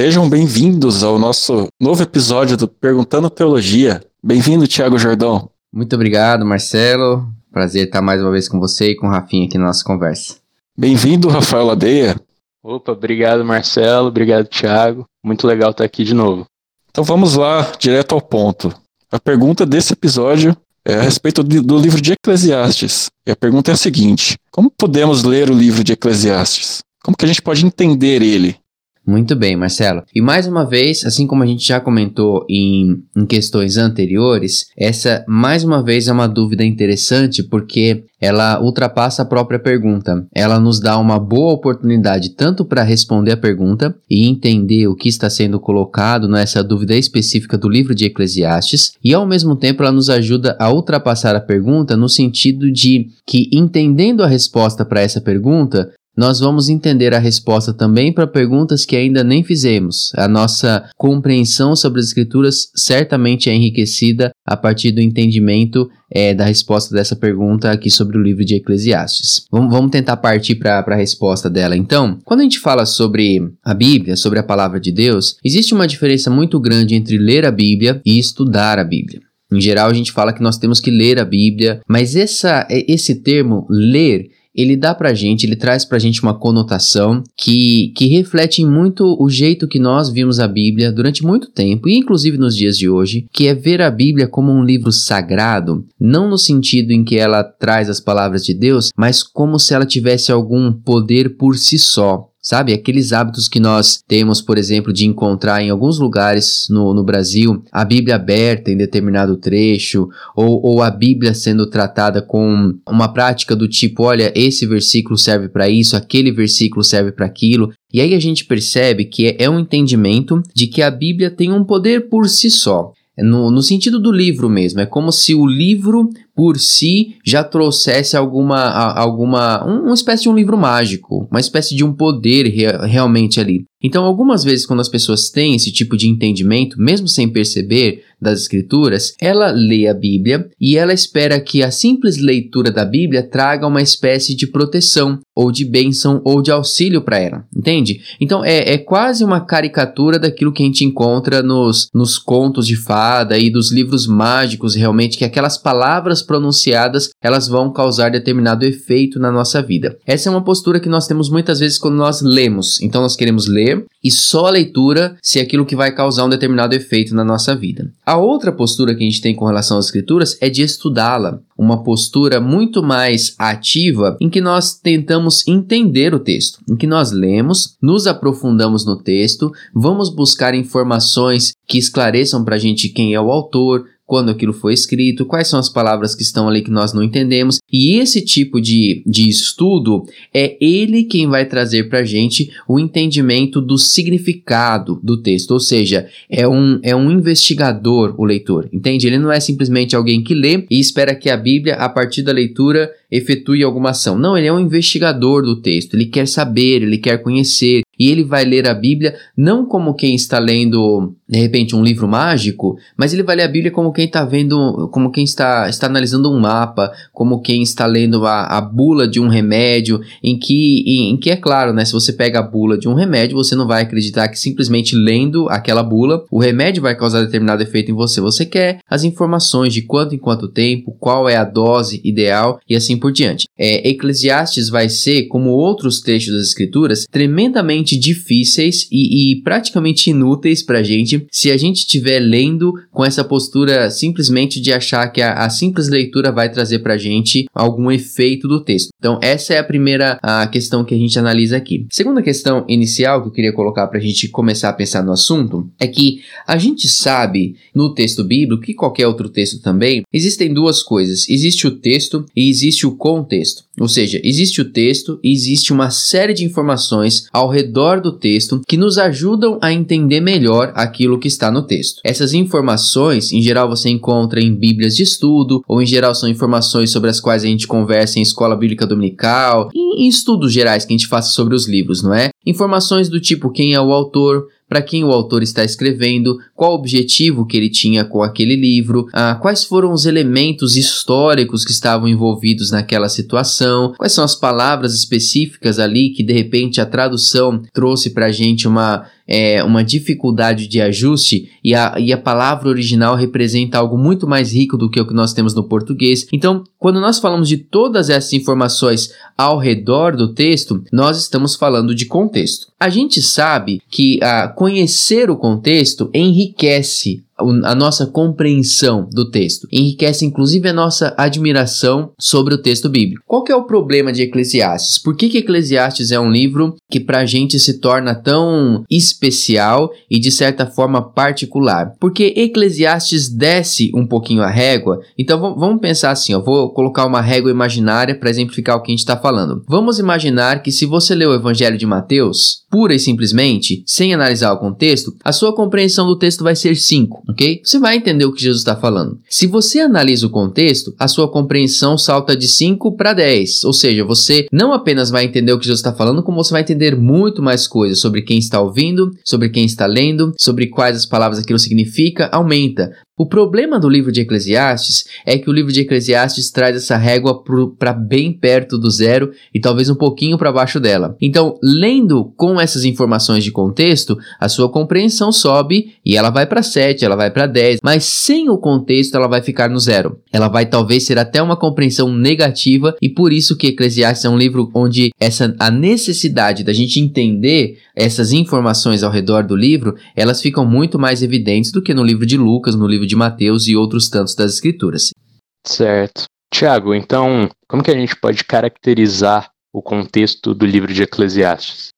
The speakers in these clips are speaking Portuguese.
Sejam bem-vindos ao nosso novo episódio do Perguntando Teologia. Bem-vindo, Tiago Jordão. Muito obrigado, Marcelo. Prazer estar mais uma vez com você e com o Rafinha aqui na nossa conversa. Bem-vindo, Rafael Ladeia. Opa, obrigado, Marcelo. Obrigado, Tiago. Muito legal estar aqui de novo. Então vamos lá, direto ao ponto. A pergunta desse episódio é a respeito do livro de Eclesiastes. E a pergunta é a seguinte: Como podemos ler o livro de Eclesiastes? Como que a gente pode entender ele? Muito bem, Marcelo. E mais uma vez, assim como a gente já comentou em, em, questões anteriores, essa mais uma vez é uma dúvida interessante porque ela ultrapassa a própria pergunta. Ela nos dá uma boa oportunidade tanto para responder a pergunta e entender o que está sendo colocado nessa dúvida específica do livro de Eclesiastes, e ao mesmo tempo ela nos ajuda a ultrapassar a pergunta no sentido de que entendendo a resposta para essa pergunta, nós vamos entender a resposta também para perguntas que ainda nem fizemos. A nossa compreensão sobre as Escrituras certamente é enriquecida a partir do entendimento é, da resposta dessa pergunta aqui sobre o livro de Eclesiastes. Vamos, vamos tentar partir para a resposta dela. Então, quando a gente fala sobre a Bíblia, sobre a palavra de Deus, existe uma diferença muito grande entre ler a Bíblia e estudar a Bíblia. Em geral, a gente fala que nós temos que ler a Bíblia, mas essa, esse termo ler ele dá pra gente, ele traz pra gente uma conotação que, que reflete muito o jeito que nós vimos a Bíblia durante muito tempo, e inclusive nos dias de hoje, que é ver a Bíblia como um livro sagrado, não no sentido em que ela traz as palavras de Deus, mas como se ela tivesse algum poder por si só. Sabe, aqueles hábitos que nós temos, por exemplo, de encontrar em alguns lugares no, no Brasil a Bíblia aberta em determinado trecho, ou, ou a Bíblia sendo tratada com uma prática do tipo: olha, esse versículo serve para isso, aquele versículo serve para aquilo. E aí a gente percebe que é, é um entendimento de que a Bíblia tem um poder por si só. No, no, sentido do livro mesmo, é como se o livro por si já trouxesse alguma, alguma uma espécie de um livro mágico, uma espécie de um poder realmente ali. Então, algumas vezes, quando as pessoas têm esse tipo de entendimento, mesmo sem perceber das Escrituras, ela lê a Bíblia e ela espera que a simples leitura da Bíblia traga uma espécie de proteção, ou de bênção, ou de auxílio para ela, entende? Então, é, é quase uma caricatura daquilo que a gente encontra nos, nos contos de fada e dos livros mágicos, realmente, que aquelas palavras pronunciadas elas vão causar determinado efeito na nossa vida. Essa é uma postura que nós temos muitas vezes quando nós lemos. Então, nós queremos ler e só a leitura se é aquilo que vai causar um determinado efeito na nossa vida. A outra postura que a gente tem com relação às escrituras é de estudá-la, uma postura muito mais ativa em que nós tentamos entender o texto, em que nós lemos, nos aprofundamos no texto, vamos buscar informações que esclareçam para a gente quem é o autor, quando aquilo foi escrito, quais são as palavras que estão ali que nós não entendemos. E esse tipo de, de estudo é ele quem vai trazer para a gente o entendimento do significado do texto, ou seja, é um, é um investigador o leitor, entende? Ele não é simplesmente alguém que lê e espera que a Bíblia, a partir da leitura, efetue alguma ação. Não, ele é um investigador do texto, ele quer saber, ele quer conhecer, e ele vai ler a Bíblia não como quem está lendo, de repente, um livro mágico, mas ele vai ler a Bíblia como quem está vendo, como quem está, está analisando um mapa, como quem está lendo a, a bula de um remédio, em que, em, em, que é claro, né? Se você pega a bula de um remédio, você não vai acreditar que simplesmente lendo aquela bula, o remédio vai causar determinado efeito em você. Você quer as informações de quanto em quanto tempo, qual é a dose ideal e assim por diante. É, Eclesiastes vai ser, como outros trechos das Escrituras, tremendamente extremamente difíceis e, e praticamente inúteis para a gente se a gente estiver lendo com essa postura simplesmente de achar que a, a simples leitura vai trazer para a gente algum efeito do texto. Então, essa é a primeira a questão que a gente analisa aqui. Segunda questão inicial que eu queria colocar para a gente começar a pensar no assunto é que a gente sabe no texto bíblico, que qualquer outro texto também, existem duas coisas: existe o texto e existe o contexto. Ou seja, existe o texto e existe uma série de informações ao redor do texto que nos ajudam a entender melhor aquilo que está no texto. Essas informações, em geral, você encontra em bíblias de estudo, ou em geral são informações sobre as quais a gente conversa em escola bíblica dominical, e em estudos gerais que a gente faça sobre os livros, não é? Informações do tipo quem é o autor, para quem o autor está escrevendo, qual o objetivo que ele tinha com aquele livro, ah, quais foram os elementos históricos que estavam envolvidos naquela situação, quais são as palavras específicas ali que de repente a tradução trouxe para a gente uma é, uma dificuldade de ajuste e a, e a palavra original representa algo muito mais rico do que o que nós temos no português. Então, quando nós falamos de todas essas informações ao redor do texto, nós estamos falando de contexto. A gente sabe que a ah, conhecer o contexto enriquece a nossa compreensão do texto, enriquece inclusive a nossa admiração sobre o texto bíblico. Qual que é o problema de Eclesiastes? Por que, que Eclesiastes é um livro que para a gente se torna tão especial e de certa forma particular? Porque Eclesiastes desce um pouquinho a régua. Então vamos pensar assim, eu vou colocar uma régua imaginária para exemplificar o que a gente está falando. Vamos imaginar que se você lê o Evangelho de Mateus, pura e simplesmente, sem analisar o contexto, a sua compreensão do texto vai ser 5 ok? Você vai entender o que Jesus está falando. Se você analisa o contexto, a sua compreensão salta de 5 para 10, ou seja, você não apenas vai entender o que Jesus está falando, como você vai entender muito mais coisas sobre quem está ouvindo, sobre quem está lendo, sobre quais as palavras aquilo significa, aumenta. O problema do livro de Eclesiastes é que o livro de Eclesiastes traz essa régua para bem perto do zero e talvez um pouquinho para baixo dela. Então, lendo com essas informações de contexto, a sua compreensão sobe e ela vai para 7, ela vai para 10, mas sem o contexto ela vai ficar no zero. Ela vai talvez ser até uma compreensão negativa e por isso que Eclesiastes é um livro onde essa a necessidade da gente entender essas informações ao redor do livro, elas ficam muito mais evidentes do que no livro de Lucas, no livro de Mateus e outros tantos das escrituras. Certo. Tiago, então, como que a gente pode caracterizar o contexto do livro de Eclesiastes?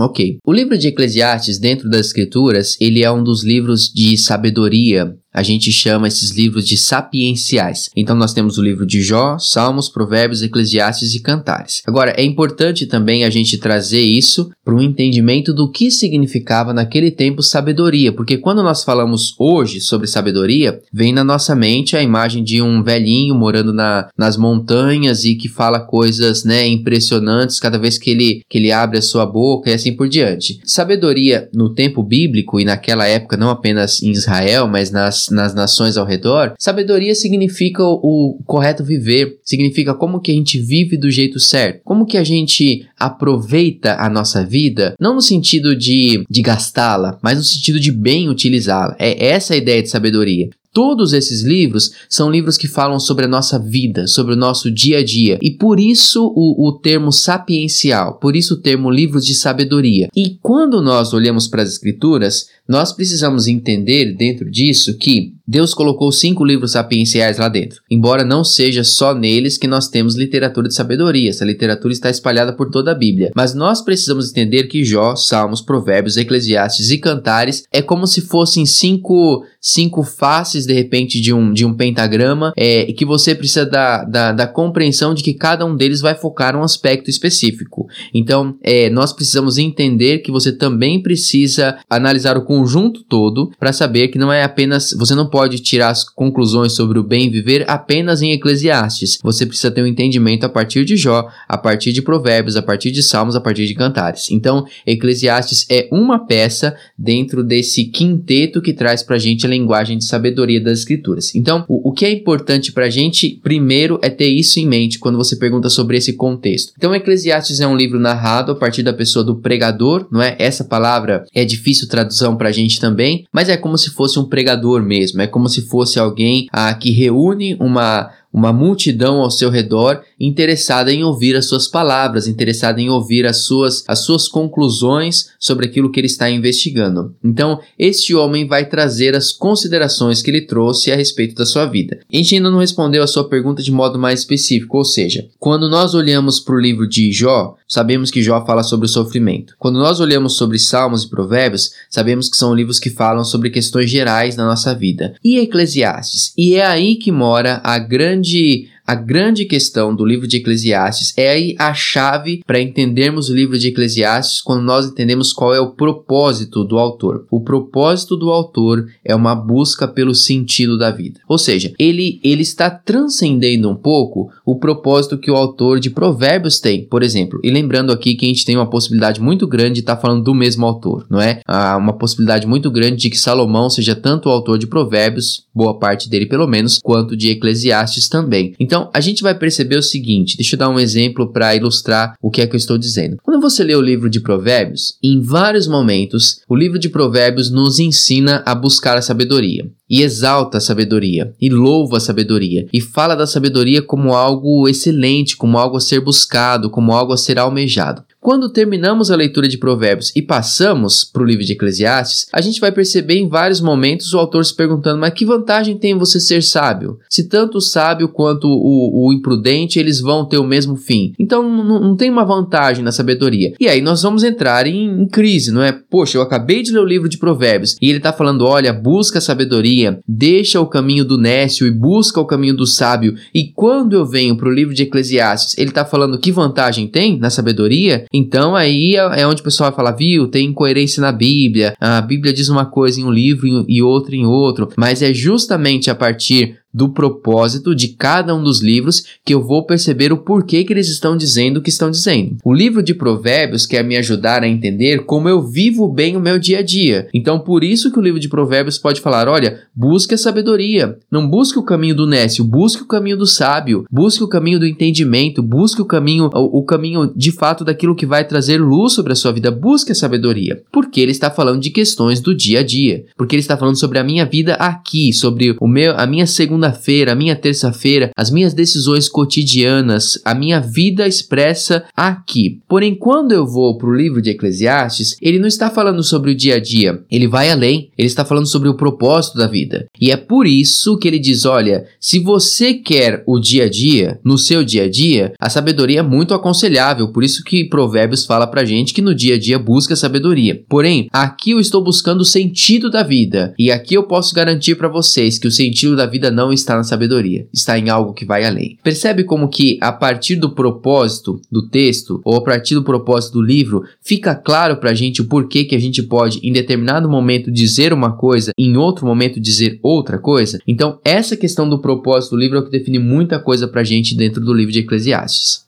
Ok. O livro de Eclesiastes, dentro das Escrituras, ele é um dos livros de sabedoria a gente chama esses livros de sapienciais. Então nós temos o livro de Jó, Salmos, Provérbios, Eclesiastes e Cantares. Agora, é importante também a gente trazer isso para um entendimento do que significava naquele tempo sabedoria, porque quando nós falamos hoje sobre sabedoria, vem na nossa mente a imagem de um velhinho morando na, nas montanhas e que fala coisas né, impressionantes cada vez que ele, que ele abre a sua boca e assim por diante. Sabedoria no tempo bíblico e naquela época, não apenas em Israel, mas nas nas, nações ao redor, sabedoria significa o, o correto viver, significa como que a gente vive do jeito certo, como que a gente aproveita a nossa vida, não no sentido de, de gastá-la, mas no sentido de bem utilizá-la. É essa a ideia de sabedoria. Todos esses livros são livros que falam sobre a nossa vida, sobre o nosso dia a dia. E por isso o, o termo sapiencial, por isso o termo livros de sabedoria. E quando nós olhamos para as escrituras, nós precisamos entender dentro disso que Deus colocou cinco livros sapienciais lá dentro, embora não seja só neles que nós temos literatura de sabedoria, essa literatura está espalhada por toda a Bíblia. Mas nós precisamos entender que Jó, Salmos, Provérbios, Eclesiastes e Cantares é como se fossem cinco, cinco faces, de repente, de um, de um pentagrama, é, que você precisa da, da, da compreensão de que cada um deles vai focar um aspecto específico. Então, é, nós precisamos entender que você também precisa analisar o conjunto todo para saber que não é apenas. Você não pode tirar as conclusões sobre o bem viver apenas em Eclesiastes. Você precisa ter um entendimento a partir de Jó, a partir de Provérbios, a partir de Salmos, a partir de Cantares. Então, Eclesiastes é uma peça dentro desse quinteto que traz para a gente a linguagem de sabedoria das Escrituras. Então, o, o que é importante para a gente, primeiro, é ter isso em mente quando você pergunta sobre esse contexto. Então, Eclesiastes é um livro narrado a partir da pessoa do pregador, não é? Essa palavra é difícil tradução para a gente também, mas é como se fosse um pregador mesmo, é como se fosse alguém ah, que reúne uma uma multidão ao seu redor interessada em ouvir as suas palavras, interessada em ouvir as suas, as suas conclusões sobre aquilo que ele está investigando. Então, este homem vai trazer as considerações que ele trouxe a respeito da sua vida. A gente ainda não respondeu a sua pergunta de modo mais específico, ou seja, quando nós olhamos para o livro de Jó, sabemos que Jó fala sobre o sofrimento. Quando nós olhamos sobre Salmos e Provérbios, sabemos que são livros que falam sobre questões gerais na nossa vida. E Eclesiastes? E é aí que mora a grande grande a grande questão do livro de Eclesiastes é aí a chave para entendermos o livro de Eclesiastes quando nós entendemos qual é o propósito do autor. O propósito do autor é uma busca pelo sentido da vida. Ou seja, ele, ele está transcendendo um pouco o propósito que o autor de Provérbios tem, por exemplo. E lembrando aqui que a gente tem uma possibilidade muito grande de estar tá falando do mesmo autor, não é? Há uma possibilidade muito grande de que Salomão seja tanto o autor de Provérbios, boa parte dele pelo menos, quanto de Eclesiastes também. Então, Então, a gente vai perceber o seguinte, deixa eu dar um exemplo para ilustrar o que é que eu estou dizendo. Quando você lê o livro de Provérbios, em vários momentos, o livro de Provérbios nos ensina a buscar a sabedoria e exalta a sabedoria, e louva a sabedoria, e fala da sabedoria como algo excelente, como algo a ser buscado, como algo a ser almejado. Quando terminamos a leitura de Provérbios e passamos para o livro de Eclesiastes, a gente vai perceber em vários momentos o autor se perguntando: mas que vantagem tem você ser sábio? Se tanto o sábio quanto o, o imprudente eles vão ter o mesmo fim. Então não, tem uma vantagem na sabedoria. E aí nós vamos entrar em, em crise, não é? Poxa, eu acabei de ler o livro de Provérbios e ele está falando: olha, busca a sabedoria, deixa o caminho do nécio e busca o caminho do sábio. E quando eu venho para o livro de Eclesiastes, ele está falando que vantagem tem na sabedoria? Então aí é, é onde o pessoal vai falar, viu, tem incoerência na Bíblia, a Bíblia diz uma coisa em um livro e outra em outro, mas é justamente a partir do propósito de cada um dos livros que eu vou perceber o porquê que eles estão dizendo o que estão dizendo. O livro de Provérbios quer me ajudar a entender como eu vivo bem o meu dia a dia. Então, por isso que o livro de Provérbios pode falar: olha, busque a sabedoria, não busque o caminho do nécio, busque o caminho do sábio, busque o caminho do entendimento, busque o caminho, o, o caminho de fato daquilo que vai trazer luz sobre a sua vida, busque a sabedoria. Porque ele está falando de questões do dia a dia, porque ele está falando sobre a minha vida aqui, sobre o meu, a minha segunda segunda-feira, a minha terça-feira, as minhas decisões cotidianas, a minha vida expressa aqui. Porém, quando eu vou para o livro de Eclesiastes, ele não está falando sobre o dia a dia, ele vai além, ele está falando sobre o propósito da vida. E é por isso que ele diz: olha, se você quer o dia a dia, no seu dia a dia, a sabedoria é muito aconselhável, por isso que Provérbios fala pra gente que no dia a dia busca sabedoria. Porém, aqui eu estou buscando o sentido da vida, e aqui eu posso garantir para vocês que o sentido da vida não está na sabedoria, está em algo que vai além. Percebe como que a partir do propósito do texto ou a partir do propósito do livro fica claro para a gente o porquê que a gente pode em determinado momento dizer uma coisa, em outro momento dizer outra coisa? Então, essa questão do propósito do livro é o que define muita coisa para a gente dentro do livro de Eclesiastes.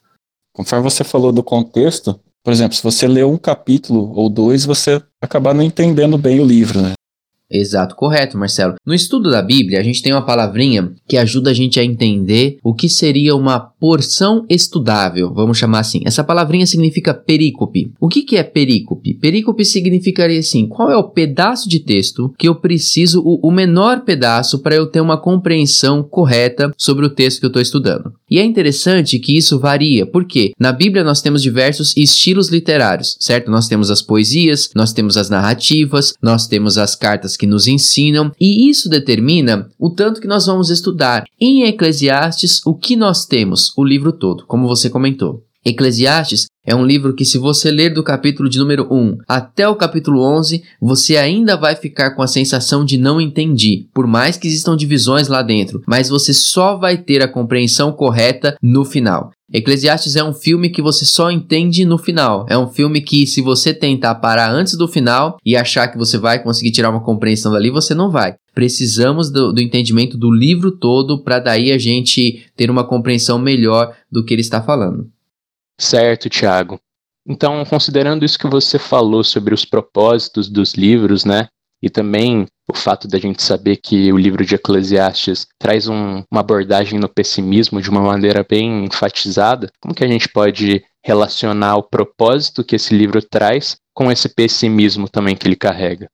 Conforme você falou do contexto, por exemplo, se você lê um capítulo ou dois, você acabar não entendendo bem o livro, né? Exato, correto, Marcelo. No estudo da Bíblia, a gente tem uma palavrinha que ajuda a gente a entender o que seria uma porção estudável, vamos chamar assim. Essa palavrinha significa perícope. O que, que é perícope? Perícope significaria assim: qual é o pedaço de texto que eu preciso, o, o menor pedaço, para eu ter uma compreensão correta sobre o texto que eu estou estudando. E é interessante que isso varia, porque na Bíblia nós temos diversos estilos literários, certo? Nós temos as poesias, nós temos as narrativas, nós temos as cartas que nos ensinam, e isso determina o tanto que nós vamos estudar. Em Eclesiastes, o que nós temos? O livro todo, como você comentou. Eclesiastes é um livro que, se você ler do capítulo de número 1 até o capítulo 11, você ainda vai ficar com a sensação de não entendi, por mais que existam divisões lá dentro, mas você só vai ter a compreensão correta no final. Eclesiastes é um filme que você só entende no final. É um filme que, se você tentar parar antes do final e achar que você vai conseguir tirar uma compreensão dali, você não vai. Precisamos do, do entendimento do livro todo para daí a gente ter uma compreensão melhor do que ele está falando. Certo, Tiago. Então, considerando isso que você falou sobre os propósitos dos livros, né? E também o fato da gente saber que o livro de Eclesiastes traz um, uma abordagem no pessimismo de uma maneira bem enfatizada, como que a gente pode relacionar o propósito que esse livro traz com esse pessimismo também que ele carrega?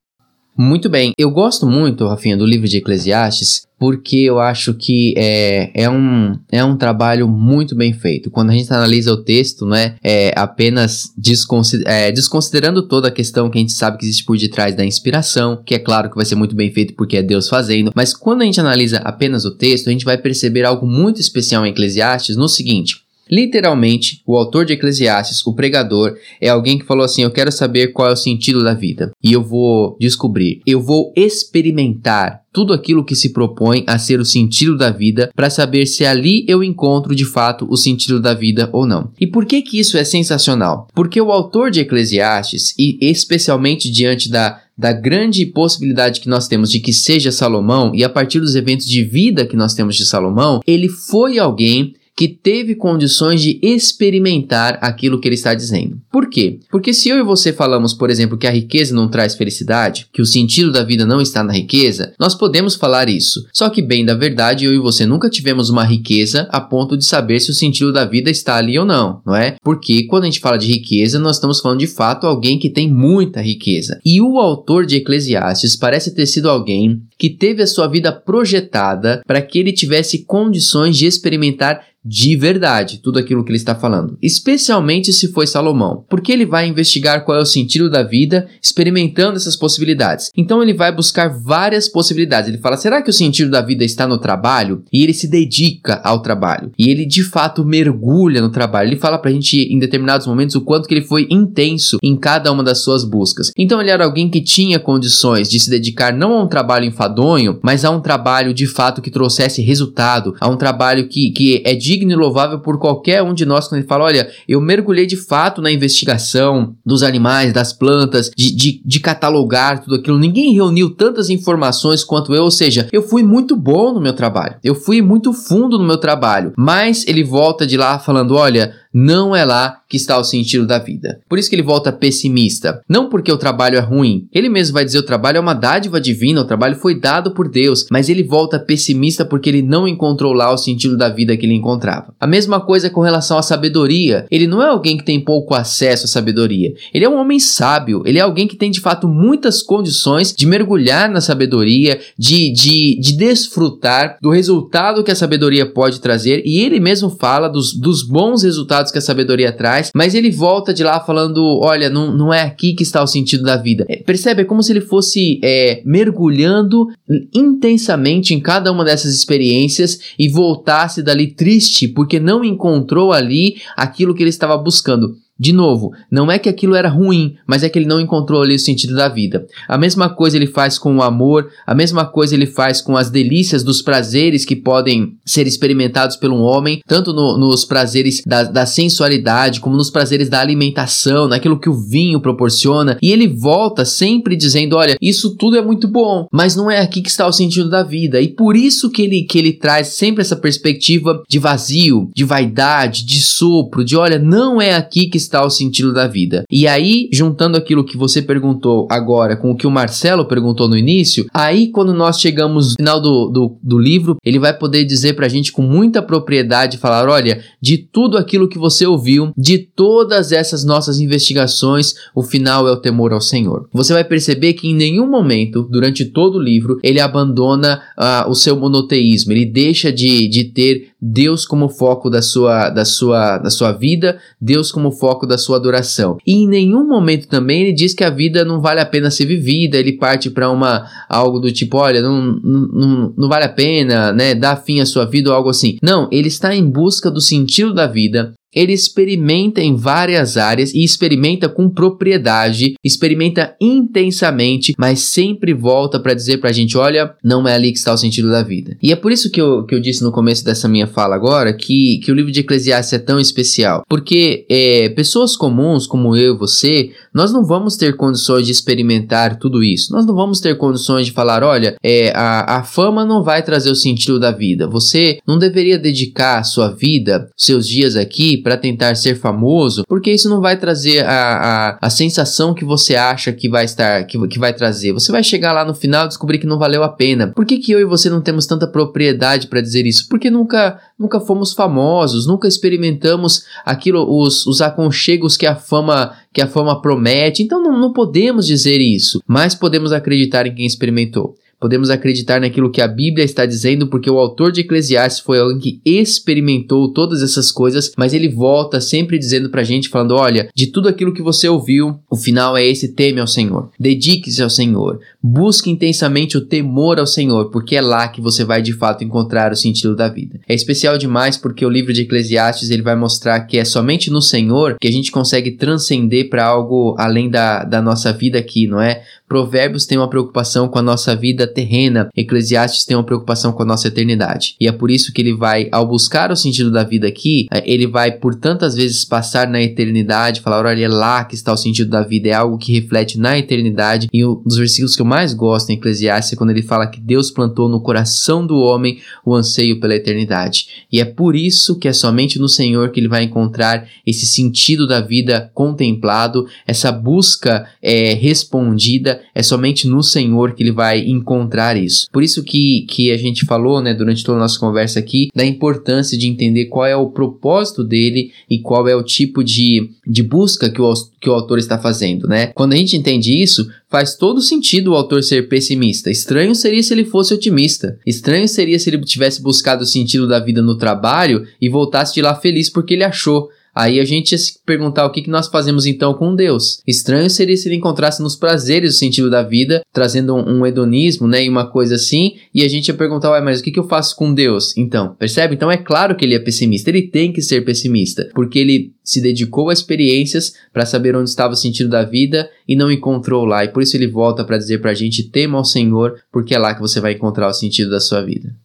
Muito bem. Eu gosto muito, Rafinha, do livro de Eclesiastes, porque eu acho que é, é, um, é um trabalho muito bem feito. Quando a gente analisa o texto, né, é apenas desconsider, é, desconsiderando toda a questão que a gente sabe que existe por detrás da inspiração, que é claro que vai ser muito bem feito porque é Deus fazendo, mas quando a gente analisa apenas o texto, a gente vai perceber algo muito especial em Eclesiastes no seguinte. Literalmente, o autor de Eclesiastes, o pregador, é alguém que falou assim: Eu quero saber qual é o sentido da vida. E eu vou descobrir, eu vou experimentar tudo aquilo que se propõe a ser o sentido da vida para saber se ali eu encontro de fato o sentido da vida ou não. E por que que isso é sensacional? Porque o autor de Eclesiastes, e especialmente diante da da grande possibilidade que nós temos de que seja Salomão, e a partir dos eventos de vida que nós temos de Salomão, ele foi alguém que teve condições de experimentar aquilo que ele está dizendo. Por quê? Porque se eu e você falamos, por exemplo, que a riqueza não traz felicidade, que o sentido da vida não está na riqueza, nós podemos falar isso. Só que, bem da verdade, eu e você nunca tivemos uma riqueza a ponto de saber se o sentido da vida está ali ou não, não é? Porque quando a gente fala de riqueza, nós estamos falando de fato alguém que tem muita riqueza. E o autor de Eclesiastes parece ter sido alguém que teve a sua vida projetada para que ele tivesse condições de experimentar de verdade tudo aquilo que ele está falando, especialmente se foi Salomão, porque ele vai investigar qual é o sentido da vida, experimentando essas possibilidades. Então ele vai buscar várias possibilidades. Ele fala: será que o sentido da vida está no trabalho? E ele se dedica ao trabalho. E ele de fato mergulha no trabalho. Ele fala pra gente em determinados momentos o quanto que ele foi intenso em cada uma das suas buscas. Então ele era alguém que tinha condições de se dedicar não a um trabalho enfadonho, mas a um trabalho de fato que trouxesse resultado, a um trabalho que, que é digno digno e louvável por qualquer um de nós quando ele fala: olha, eu mergulhei de fato na investigação dos animais, das plantas, de, de, de catalogar tudo aquilo. Ninguém reuniu tantas informações quanto eu, ou seja, eu fui muito bom no meu trabalho, eu fui muito fundo no meu trabalho. Mas ele volta de lá falando: olha, não é lá que está o sentido da vida. Por isso que ele volta pessimista. Não porque o trabalho é ruim. Ele mesmo vai dizer o trabalho é uma dádiva divina, o trabalho foi dado por Deus, mas ele volta pessimista porque ele não encontrou lá o sentido da vida que ele encontrava. A mesma coisa com relação à sabedoria. Ele não é alguém que tem pouco acesso à sabedoria. Ele é um homem sábio, ele é alguém que tem de fato muitas condições de mergulhar na sabedoria, de, de, de desfrutar do resultado que a sabedoria pode trazer, e ele mesmo fala dos, dos bons resultados que a sabedoria traz, mas ele volta de lá falando: olha, não, não é aqui que está o sentido da vida. É, percebe? É como se ele fosse é, mergulhando intensamente em cada uma dessas experiências e voltasse dali triste porque não encontrou ali aquilo que ele estava buscando. De novo, não é que aquilo era ruim, mas é que ele não encontrou ali o sentido da vida. A mesma coisa ele faz com o amor, a mesma coisa ele faz com as delícias dos prazeres que podem ser experimentados pelo homem, tanto no, nos prazeres da, da, sensualidade, como nos prazeres da alimentação, naquilo que o vinho proporciona. E ele volta sempre dizendo: olha, isso tudo é muito bom, mas não é aqui que está o sentido da vida. E por isso que ele, que ele traz sempre essa perspectiva de vazio, de vaidade, de sopro, de olha, não é aqui que está o sentido da vida. E aí, juntando aquilo que você perguntou agora com o que o Marcelo perguntou no início, aí quando nós chegamos no final do, do, do livro, ele vai poder dizer pra gente com muita propriedade, falar, olha, de tudo aquilo que você ouviu, de todas essas nossas investigações, o final é o temor ao Senhor. Você vai perceber que em nenhum momento, durante todo o livro, ele abandona uh, o seu monoteísmo, ele deixa de, de ter Deus como foco da sua, da, sua, da sua vida, Deus como foco da sua adoração. E em nenhum momento também ele diz que a vida não vale a pena ser vivida, ele parte para uma algo do tipo, olha, não, não, não vale a pena, né, dar fim à sua vida ou algo assim. Não, ele está em busca do sentido da vida, ele experimenta em várias áreas e experimenta com propriedade, experimenta intensamente, mas sempre volta para dizer para a gente: olha, não é ali que está o sentido da vida. E é por isso que eu, que eu disse no começo dessa minha fala agora que, que o livro de Eclesiastes é tão especial. Porque é, pessoas comuns como eu e você, nós não vamos ter condições de experimentar tudo isso. Nós não vamos ter condições de falar: olha, é, a, a fama não vai trazer o sentido da vida. Você não deveria dedicar sua vida, seus dias aqui, para tentar ser famoso, porque isso não vai trazer a, a, a sensação que você acha que vai estar, que, que vai trazer. Você vai chegar lá no final e descobrir que não valeu a pena. Por que, que eu e você não temos tanta propriedade para dizer isso? Porque nunca, nunca fomos famosos, nunca experimentamos aquilo, os, os aconchegos que a fama que a fama promete. Então não, não podemos dizer isso, mas podemos acreditar em quem experimentou. Podemos acreditar naquilo que a Bíblia está dizendo, porque o autor de Eclesiastes foi alguém que experimentou todas essas coisas, mas ele volta sempre dizendo pra gente, falando: olha, de tudo aquilo que você ouviu, o final é esse: teme ao Senhor, dedique-se ao Senhor, busque intensamente o temor ao Senhor, porque é lá que você vai de fato encontrar o sentido da vida. É especial demais porque o livro de Eclesiastes ele vai mostrar que é somente no Senhor que a gente consegue transcender para algo além da, da nossa vida aqui, não é? Provérbios tem uma preocupação com a nossa vida vida terrena. Eclesiastes tem uma preocupação com a nossa eternidade. E é por isso que ele vai, ao buscar o sentido da vida aqui, é, ele vai por tantas vezes passar na eternidade, falar, olha, é lá que está o sentido da vida, é algo que reflete na eternidade. E um dos versículos que eu mais gosto em Eclesiastes é quando ele fala que Deus plantou no coração do homem o anseio pela eternidade. E é por isso que é somente no Senhor que ele vai encontrar esse sentido da vida contemplado, essa busca é, respondida, é somente no Senhor que ele vai encontrar isso. Por isso que, que a gente falou, né, durante toda a nossa conversa aqui, da importância de entender qual é o propósito dele e qual é o tipo de, de busca que o, que o autor está fazendo, né? Quando a gente entende isso, faz todo sentido o autor ser pessimista. Estranho seria se ele fosse otimista. Estranho seria se ele tivesse buscado o sentido da vida no trabalho e voltasse de lá feliz porque ele achou. Aí a gente ia se perguntar o que, que nós fazemos então com Deus. Estranho seria se ele encontrasse nos prazeres o sentido da vida, trazendo um, um hedonismo, né, e uma coisa assim, e a gente ia perguntar, ué, mas o que, que eu faço com Deus? Então, percebe? Então é claro que ele é pessimista, ele tem que ser pessimista, porque ele se dedicou a experiências para saber onde estava o sentido da vida e não encontrou lá, e por isso ele volta para dizer para a gente, tema ao Senhor, porque é lá que você vai encontrar o sentido da sua vida.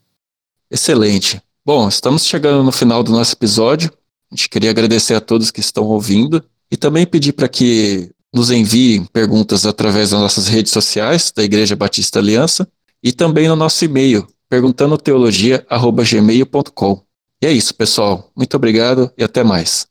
Excelente. Bom, estamos chegando no final do nosso episódio. A gente queria agradecer a todos que estão ouvindo e também pedir para que nos enviem perguntas através das nossas redes sociais da Igreja Batista Aliança e também no nosso e-mail perguntandoteologia@gmail.com. E é isso, pessoal. Muito obrigado e até mais.